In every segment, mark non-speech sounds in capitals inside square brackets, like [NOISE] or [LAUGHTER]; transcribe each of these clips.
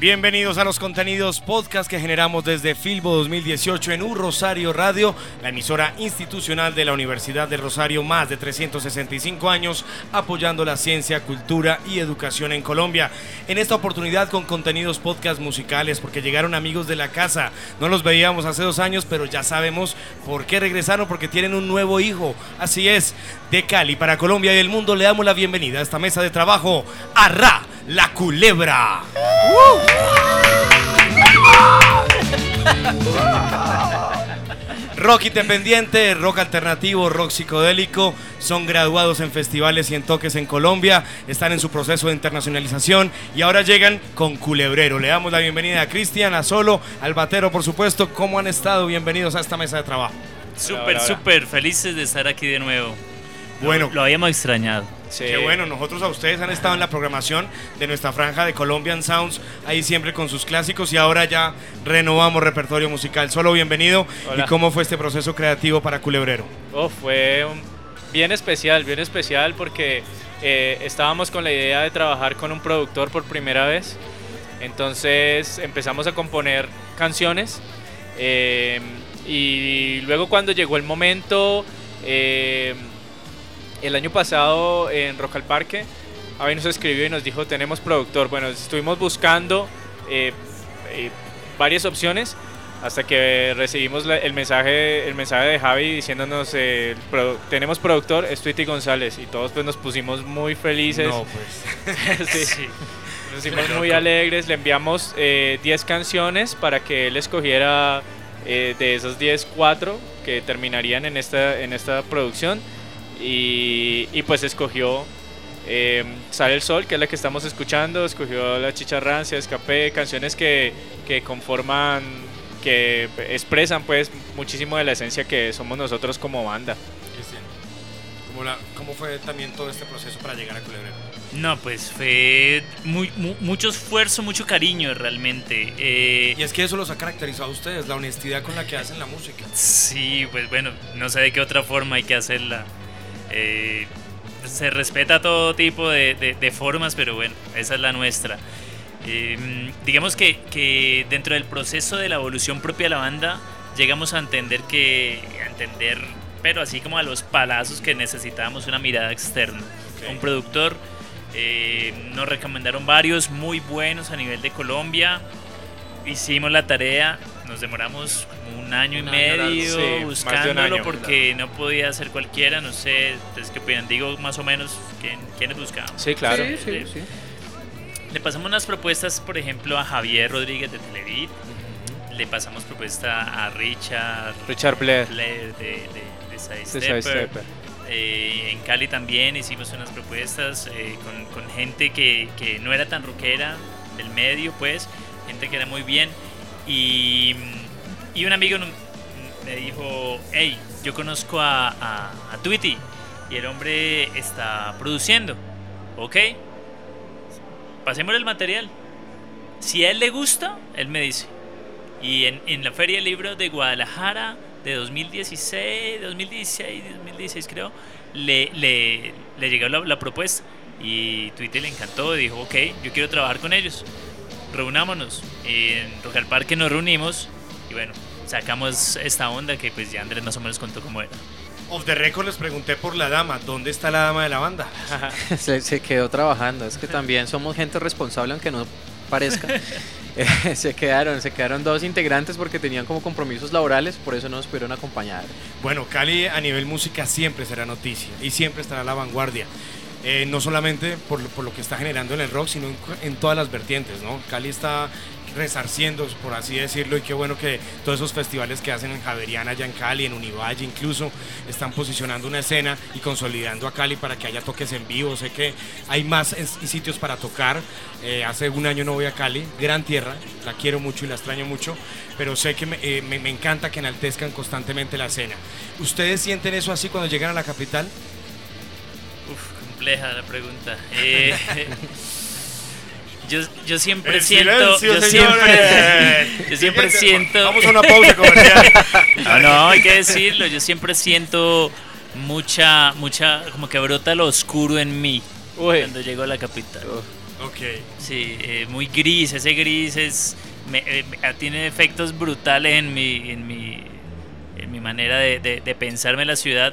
Bienvenidos a los contenidos podcast que generamos desde Filbo 2018 en Un Rosario Radio, la emisora institucional de la Universidad de Rosario, más de 365 años apoyando la ciencia, cultura y educación en Colombia. En esta oportunidad con contenidos podcast musicales, porque llegaron amigos de la casa. No los veíamos hace dos años, pero ya sabemos por qué regresaron, porque tienen un nuevo hijo. Así es, de Cali para Colombia y el mundo le damos la bienvenida a esta mesa de trabajo a Ra, la culebra. Rock independiente, rock alternativo, rock psicodélico, son graduados en festivales y en toques en Colombia, están en su proceso de internacionalización y ahora llegan con Culebrero. Le damos la bienvenida a Cristian, a Solo, al Batero, por supuesto. ¿Cómo han estado? Bienvenidos a esta mesa de trabajo. Súper, súper felices de estar aquí de nuevo. Lo- Bueno. lo, habíamos extrañado. Qué bueno, nosotros a ustedes han estado en la programación de nuestra franja de Colombian Sounds, ahí siempre con sus clásicos y ahora ya renovamos repertorio musical. Solo bienvenido. Hola. ¿Y cómo fue este proceso creativo para Culebrero? Oh, fue un- bien especial, bien especial porque eh, estábamos con la idea de trabajar con un productor por primera vez. Entonces empezamos a componer canciones eh, y luego cuando llegó el momento, eh, el año pasado en Rock al Parque, Avi nos escribió y nos dijo tenemos productor. Bueno, estuvimos buscando eh, eh, varias opciones hasta que recibimos la- el mensaje el mensaje de Javi diciéndonos eh, produ- tenemos productor es Tweety González y todos pues nos pusimos muy felices No, pues. [LAUGHS] Sí. nos pusimos muy alegres le enviamos eh, 10 canciones para que él escogiera eh, de esas 10 4 que terminarían en esta en esta producción y, y pues escogió eh, Sale el Sol, que es la que estamos escuchando, escogió La Chicharrancia, Escapé, canciones que, que conforman, que expresan pues muchísimo de la esencia que somos nosotros como banda. Cristian, ¿cómo, la- cómo fue también todo este proceso para llegar a Culebrero? No, pues fue muy, mu- mucho esfuerzo, mucho cariño realmente. Eh, Y es que eso los ha caracterizado a ustedes, la honestidad con la que hacen la música. Sí, pues bueno, no sé de qué otra forma hay que hacerla. Eh, se respeta todo tipo de, de- de formas, pero bueno, esa es la nuestra. Eh, digamos que, que dentro del proceso de la evolución propia de la banda, llegamos a entender que, a entender, pero así como a los palazos que necesitábamos una mirada externa. Un productor, eh, nos recomendaron varios muy buenos a nivel de Colombia, hicimos la tarea, nos demoramos un año y Un año medio Sí, buscándolo año. porque no podía ser cualquiera, no sé, entonces que opinan, digo más o menos quién, quiénes buscábamos. Sí, claro. Sí, sí, sí. Le pasamos unas propuestas, por ejemplo, a Javier Rodríguez de Televid, le pasamos propuesta a Richard Richard Blair. Blair de, de, de Sidestepper. de Sidestepper. Eh, en Cali también hicimos unas propuestas eh, con, con gente que, que no era tan rockera del medio, pues, gente que era muy bien. Y, y un amigo me dijo, hey, yo conozco a, a, y el hombre está produciendo, ¿ok? Pasemos el material. Si a él le gusta, él me dice. Y en, la Feria del Libro de Guadalajara de 2016, 2016, 2016 creo, le, le, le llegó la, propuesta y Twitter le encantó y dijo, ok, yo quiero trabajar con ellos, reunámonos. En Rock al Parque nos reunimos y bueno, sacamos esta onda que pues ya Andrés más o menos contó cómo era. Off the record les pregunté por la dama. ¿Dónde está la dama de la banda? [LAUGHS] se, se quedó trabajando. Es que también somos gente responsable, aunque no parezca. [LAUGHS] Eh, se quedaron, se quedaron dos integrantes porque tenían como compromisos laborales, por eso no nos pudieron acompañar. Bueno, Cali a nivel música siempre será noticia y siempre estará a la vanguardia. Eh, no solamente por, lo- por lo que está generando en el rock, sino en, en todas las vertientes, ¿no? Cali está resarciendo, por así decirlo, y qué bueno que todos esos festivales que hacen en Javeriana, allá en Cali, en Univalle incluso, están posicionando una escena y consolidando a Cali para que haya toques en vivo. Sé que hay más sitios para tocar. Eh, hace un año no voy a Cali, gran tierra, la quiero mucho y la extraño mucho, pero sé que me, eh, me- me encanta que enaltezcan constantemente la escena. ¿Ustedes sienten eso así cuando llegan a la capital? Uf, compleja la pregunta. Eh, [LAUGHS] [LAUGHS] yo, yo siempre El siento. silencio, yo, siempre, [LAUGHS] yo siempre Siguiente. siento. Vamos a una pausa comercial. [LAUGHS] No, no, hay que decirlo. Yo siempre siento mucha, mucha, como que brota lo oscuro en mí Uy. cuando llego a la capital. ok. Sí, eh, muy gris. Ese gris es, me- eh, me- tiene efectos brutales en mi, en mi, en mi manera de, de- de pensarme la ciudad.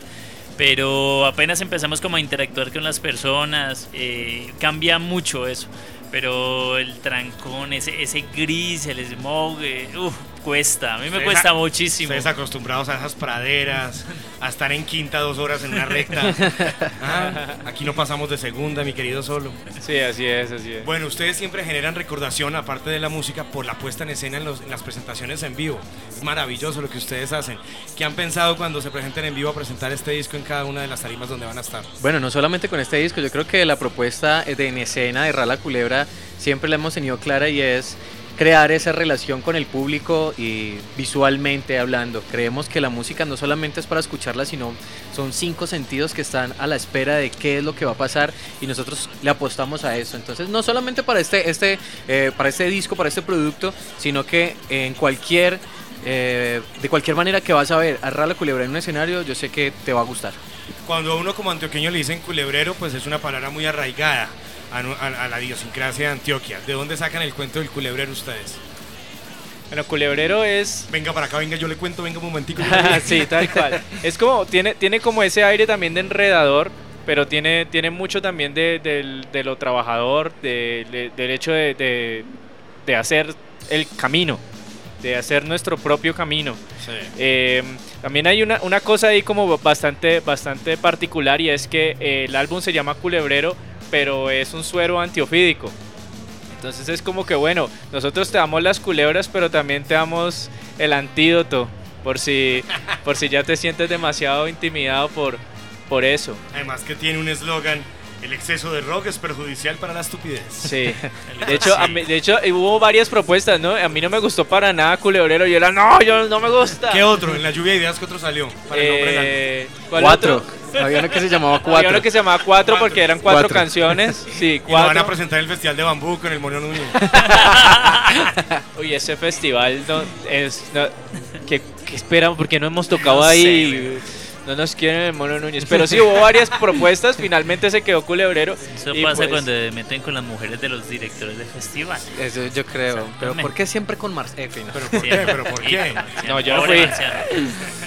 Pero apenas empezamos como a interactuar con las personas, eh, cambia mucho eso. Pero el trancón, ese, ese gris, el smog, eh, uf, cuesta. A mí me Ustedes cuesta a- muchísimo. Ustedes acostumbrados a esas praderas, a estar en quinta dos horas en una recta. [LAUGHS] Ah, aquí no pasamos de segunda, mi querido Solo. Sí, así es, así es. Bueno, ustedes siempre generan recordación, aparte de la música, por la puesta en escena en, los- en las presentaciones en vivo. Es maravilloso lo que ustedes hacen. ¿Qué han pensado cuando se presenten en vivo a presentar este disco en cada una de las tarimas donde van a estar? Bueno, no solamente con este disco, yo creo que la propuesta de en escena de Rala Culebra siempre la hemos tenido clara y es crear esa relación con el público y visualmente hablando. Creemos que la música no solamente es para escucharla, sino son cinco sentidos que están a la espera de qué es lo que va a pasar y nosotros le apostamos a eso. Entonces, no solamente para este, este, eh, para este disco, para este producto, sino que en cualquier, eh, de cualquier manera que vas a ver a Rala Culebra en un escenario, yo sé que te va a gustar. Cuando a uno como antioqueño le dicen culebrero, pues es una palabra muy arraigada a, a- a la idiosincrasia de Antioquia. ¿De dónde sacan el cuento del culebrero ustedes? Bueno, Culebrero es Venga para acá, venga, yo le cuento, venga un momentico. [LAUGHS] sí, tal cual. Es como, tiene, tiene como ese aire también de enredador, pero tiene, tiene mucho también de, del- de lo trabajador, de- de- del hecho de, de- de hacer el camino, de hacer nuestro propio camino. Sí. Eh, también hay una, una cosa ahí como bastante, bastante particular y es que eh, el álbum se llama Culebrero, pero es un suero antiofídico. Entonces es como que bueno, nosotros te damos las culebras, pero también te damos el antídoto por si, por si ya te sientes demasiado intimidado por, por eso. Además que tiene un eslogan, el exceso de rock es perjudicial para la estupidez. Sí. De hecho, a mí- de hecho hubo varias propuestas, ¿no? A mí no me gustó para nada Culebrero. Yo era, no, yo no me gusta. ¿Qué otro? En la lluvia de ideas, ¿qué otro salió? Para el. Eh, ¿cuál Cuatro. otro? Había uno que se llamaba [LAUGHS] Había Cuatro. uno que se llamaba Cuatro Cuatro. porque eran cuatro, Cuatro. canciones. [LAUGHS] Sí, Y lo van a cuatro. presentar en el Festival de Bambú con el Mono Núñez. [LAUGHS] Uy, ese festival no, es. No, ¿qué, qué esperamos? Porque no hemos tocado No sé, ahí. No nos quieren el Mono Núñez. Pero sí hubo varias propuestas. Finalmente se quedó Culebrero. Eso y pasa pues, cuando te meten con las mujeres de los directores de festival. Eso yo creo. Pero. ¿por qué siempre con Mars? Eh, fin, no. ¿Pero por qué? ¿Pero por qué? No, yo no fui. marciano.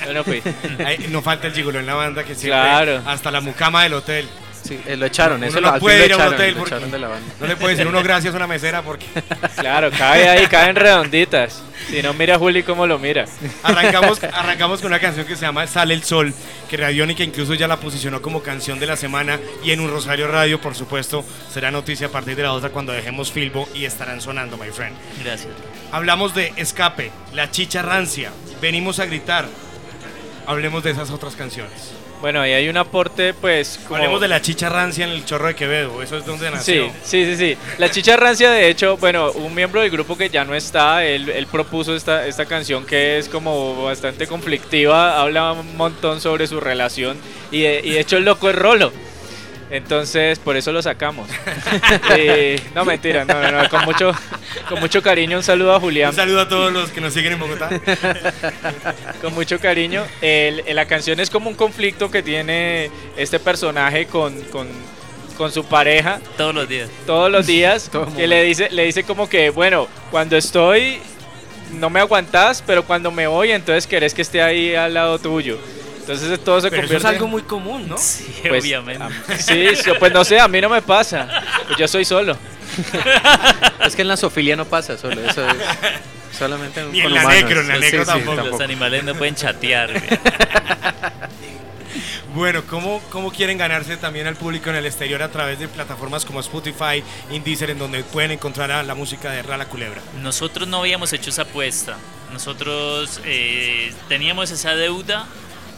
Yo no fui. Ay, no falta el gigolo en la banda que siempre... Claro. Hasta la mucama del hotel. Sí, eh, lo echaron, eso no lo, puede ir a un hotel porque- de la banda. No le puede decir uno gracias a una mesera porque [LAUGHS] Claro, cae ahí, caen redonditas. Si no, mira a Juli cómo lo mira. arrancamos, arrancamos con una canción que se llama Sale el Sol, que Radiónica incluso ya la posicionó como canción de la semana y en un Rosario Radio, por supuesto, será noticia a partir de la otra cuando dejemos Filbo y estarán sonando, my friend. Gracias. Hablamos de Escape, La Chicha Rancia, Venimos a Gritar. Hablemos de esas otras canciones. Bueno, ahí hay un aporte, pues. Como... Hablemos de La Chicha Rancia en el Chorro de Quevedo, eso es donde nació. Sí, sí, sí, sí. La Chicha Rancia, de hecho, bueno, un miembro del grupo que ya no está, él, él propuso esta, esta canción que es como bastante conflictiva, habla un montón sobre su relación y de, y de hecho el loco es Rolo. Entonces, por eso lo sacamos. [LAUGHS] Y- no, mentira, no, no, no, con mucho, con mucho cariño, un saludo a Julián. Un saludo a todos los que nos siguen en Bogotá. [LAUGHS] Con mucho cariño. El- el- la canción es como un conflicto que tiene este personaje con, con, con su pareja Todos los días. todos los [LAUGHS] días Todo que momento. le dice le dice como que bueno cuando estoy no me aguantas pero cuando me voy entonces querés que esté ahí al lado tuyo entonces todo se Pero eso es convierte algo muy común, ¿no? Sí, [LAUGHS] pues, obviamente. a- sí sí, pues no sé a mí no me pasa pues yo soy solo [LAUGHS] Es que en la sofilia no pasa solo, eso es solamente Ni en con la humanos. necro, en la Sí, necro sí, tampoco. Los animales no pueden chatear. [LAUGHS] Bueno, ¿cómo, ¿cómo quieren ganarse también al público en el exterior a través de plataformas como Spotify, Indeezer, en donde pueden encontrar a la música de Rala Culebra? Nosotros no habíamos hecho esa apuesta. Nosotros eh, teníamos esa deuda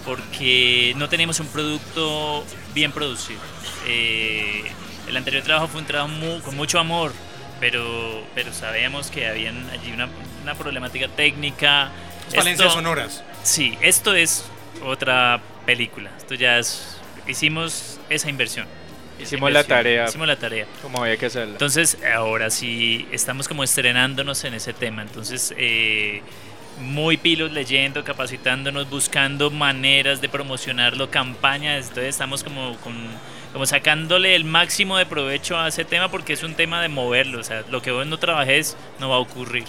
porque no teníamos un producto bien producido. Eh, el anterior trabajo fue un trabajo mu- con mucho amor, pero, pero sabíamos que había allí una, una problemática técnica. Falencias Esto- sonoras. Sí, esto es otra película. Esto ya es. Hicimos esa inversión. Hicimos la tarea. Hicimos la tarea. como había que hacerla Entonces, ahora sí estamos como estrenándonos en ese tema. Entonces, eh, muy pilos leyendo, capacitándonos, buscando maneras de promocionarlo, campañas. Entonces, estamos como, con, como sacándole el máximo de provecho a ese tema porque es un tema de moverlo. O sea, lo que vos no trabajes no va a ocurrir.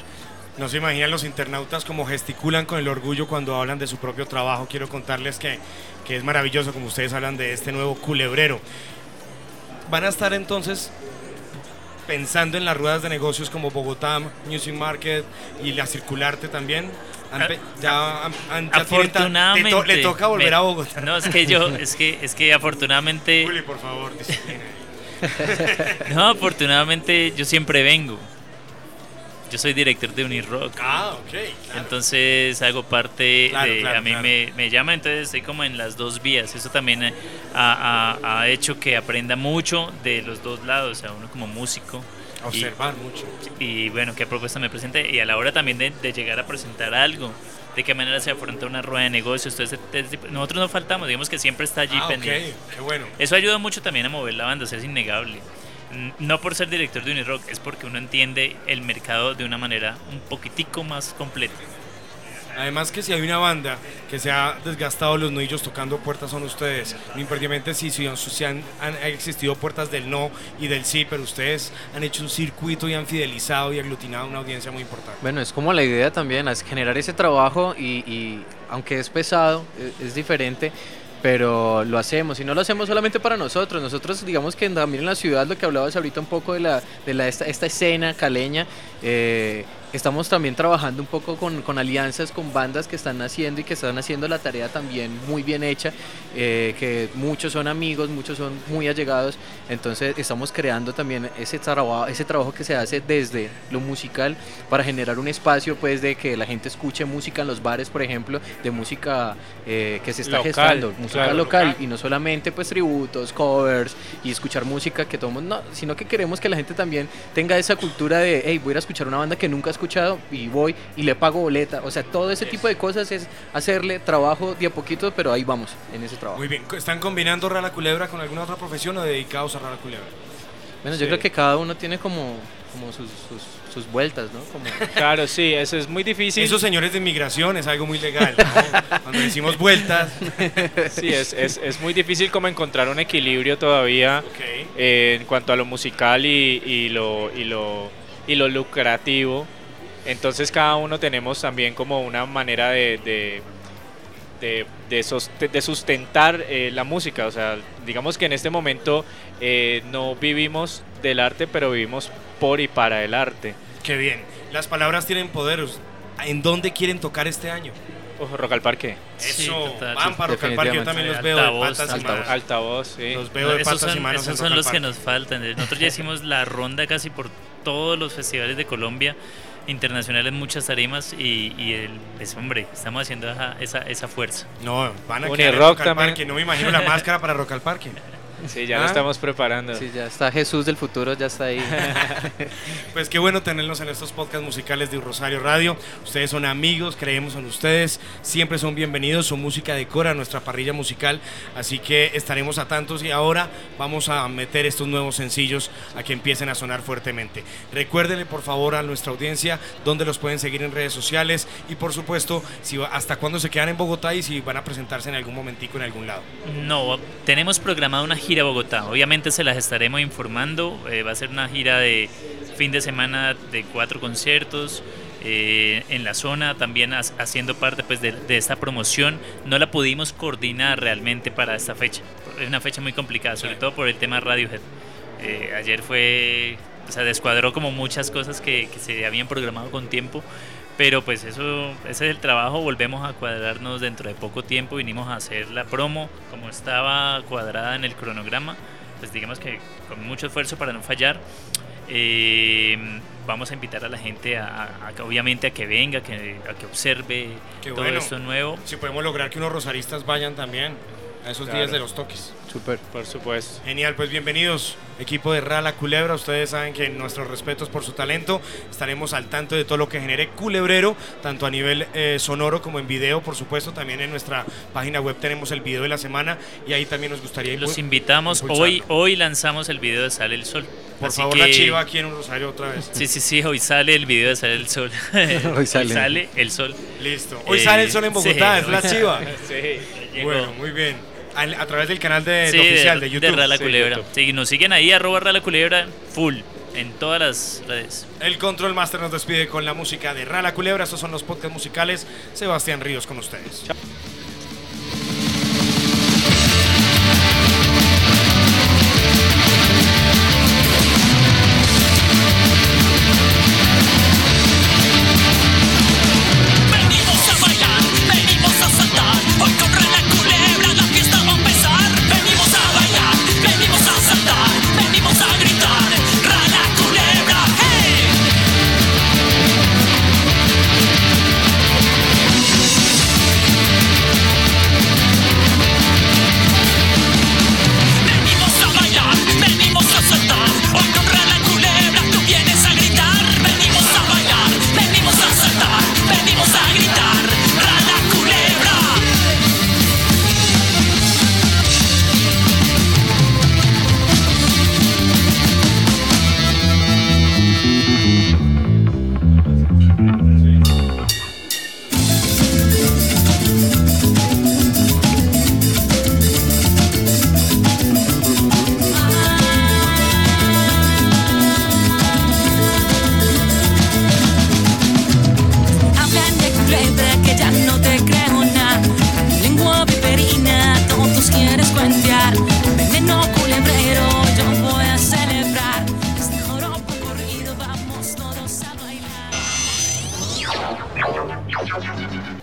No se imaginan los internautas como gesticulan con el orgullo cuando hablan de su propio trabajo. Quiero contarles que, que es maravilloso como ustedes hablan de este nuevo culebrero. Van a estar entonces pensando en las ruedas de negocios como Bogotá Music Market y la Circularte también. Han pe- ya, han- afortunadamente. le, to- le toca volver me- a Bogotá. No, es que yo, [LAUGHS] es que, es que afortunadamente. Juli, por favor, disciplina. [LAUGHS] No, afortunadamente yo siempre vengo. Yo soy director de Unirock. Ah, ok. claro. Entonces hago parte Claro, de. claro, a mí me, me llama, entonces estoy como en las dos vías. Eso también eh, ha, ha- ha hecho que aprenda mucho de los dos lados. O sea, uno como músico. y- Observar mucho. y bueno, qué propuesta me presente y a la hora también de, de llegar a presentar algo, de qué manera se afronta una rueda de negocios, tipo- nosotros no faltamos, digamos que siempre está allí Ah, ok. pendiente. Qué bueno. Eso ayuda mucho también a mover la banda, o sea, es innegable. No por ser director de Unirock, es porque uno entiende el mercado de una manera un poquitico más completa. Además que si hay una banda que se ha desgastado los nudillos tocando puertas son ustedes. No imperdiamente si, si, si han, han existido puertas del no y del sí, pero ustedes han hecho un circuito y han fidelizado y aglutinado una audiencia muy importante. Bueno, es como la idea también, es generar ese trabajo y, y aunque es pesado, e- es, diferente, pero lo hacemos y no lo hacemos solamente para nosotros. Nosotros, digamos que también en la ciudad, lo que hablabas ahorita un poco de, la, de la, esta, esta escena caleña, eh, estamos también trabajando un poco con, con alianzas con bandas que están haciendo y que están haciendo la tarea también muy bien hecha, eh, que muchos son amigos, muchos son muy allegados, entonces estamos creando también ese trabajo, ese trabajo que se hace desde lo musical para generar un espacio pues de que la gente escuche música en los bares, por ejemplo, de música eh, que se está Local, gestando, música claro, local, local. y no solamente pues tributos, covers y escuchar música que todo mundo, no, sino que queremos que la gente también tenga esa cultura de, hey, voy a ir a escuchar una banda que nunca he escuchado y voy y le pago boleta, o sea, todo ese tipo de cosas es hacerle trabajo de a poquito, pero ahí vamos en ese trabajo. Muy bien. ¿Están combinando Rala Culebra con alguna otra profesión o dedicados a Rala Culebra? Bueno, Sí. yo creo que cada uno tiene como, como sus, sus, sus vueltas, ¿no? Como, [LAUGHS] claro sí eso es muy difícil Esos señores de inmigración es algo muy legal. ¿no? Cuando decimos vueltas. [LAUGHS] sí es, es, es muy difícil como encontrar un equilibrio todavía Ok. eh, en cuanto a lo musical y, y lo, y, lo, y lo lucrativo. Entonces cada uno tenemos también como una manera de, de, de- de, soste- de sustentar eh, la música. O sea, digamos que en este momento eh, no vivimos del arte, pero vivimos por y para el arte. Qué bien. Las palabras tienen poder. ¿En dónde quieren tocar este año? Ojo, Rock al Parque. Sí, Eso, total. van para Rock al Parque. Yo también los veo de Altavoz, patas y altavoz. manos. Altavoz, sí. Los veo No, de esos patas y son, manos esos en son los que nos faltan. Nosotros ya hicimos la ronda casi por todos los festivales de Colombia, internacionales, muchas tarimas y, y el, pues, hombre, estamos haciendo esa, esa, esa fuerza. No, van a Unirock quedar en Rock al también. Parque. No me imagino la máscara para Rock al Parque. Sí, ya Ah. lo estamos preparando. Sí, ya está Jesús del futuro, ya está ahí. [LAUGHS] Pues qué bueno tenerlos en estos podcasts musicales de Rosario Radio. Ustedes son amigos, creemos en ustedes, siempre son bienvenidos. Su música decora nuestra parrilla musical, así que estaremos atentos y ahora vamos a meter estos nuevos sencillos a que empiecen a sonar fuertemente. Recuérdenle por favor a nuestra audiencia dónde los pueden seguir en redes sociales y por supuesto si va- hasta cuándo se quedan en Bogotá y si van a presentarse en algún momentico en algún lado. No, tenemos programada una gira a Bogotá. Obviamente se las estaremos informando. eh, va a ser una gira de fin de semana de cuatro conciertos. eh, en la zona también ha- haciendo parte pues de, de esta promoción no la pudimos coordinar realmente para esta fecha es una fecha muy complicada sobre todo por el tema Radiohead Eh, ayer fue o sea descuadró como muchas cosas que, que se habían programado con tiempo pero pues eso, ese es el trabajo, volvemos a cuadrarnos dentro de poco tiempo, vinimos a hacer la promo como estaba cuadrada en el cronograma, pues digamos que con mucho esfuerzo para no fallar. Eh, vamos a invitar a la gente a, a- a obviamente a que venga, que, a que observe Qué todo bueno. esto nuevo. Si podemos lograr que unos rosaristas vayan también a esos Claro. días de los toques. Súper. Por supuesto. Genial, pues bienvenidos, equipo de Rala Culebra. Ustedes saben que nuestros respetos por su talento. Estaremos al tanto de todo lo que genere Culebrero, tanto a nivel eh, sonoro como en video, por supuesto. También en nuestra página web tenemos el video de la semana y ahí también nos gustaría Los invitamos, impulsarlo. hoy, hoy lanzamos el video de Sale el Sol. Por Así favor, la chiva aquí en un rosario otra vez. Sí, sí, sí, hoy sale el video de Sale el Sol. [LAUGHS] Hoy sale. el Sol. Listo. Hoy Eh, sale el sol en Bogotá, sí, es la chiva. [LAUGHS] Sí. Llegó. Bueno, muy bien. Al- A, través del canal de, Sí, de oficial de, YouTube. Rala Sí, Culebra. YouTube. Sí, nos siguen ahí, arroba Rala Culebra, full, en todas las redes. El Control Master nos despide con la música de Rala Culebra. Estos son los podcasts musicales. Sebastián Ríos con ustedes. Venimos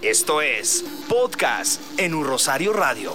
Esto es Podcast en un Rosario Radio.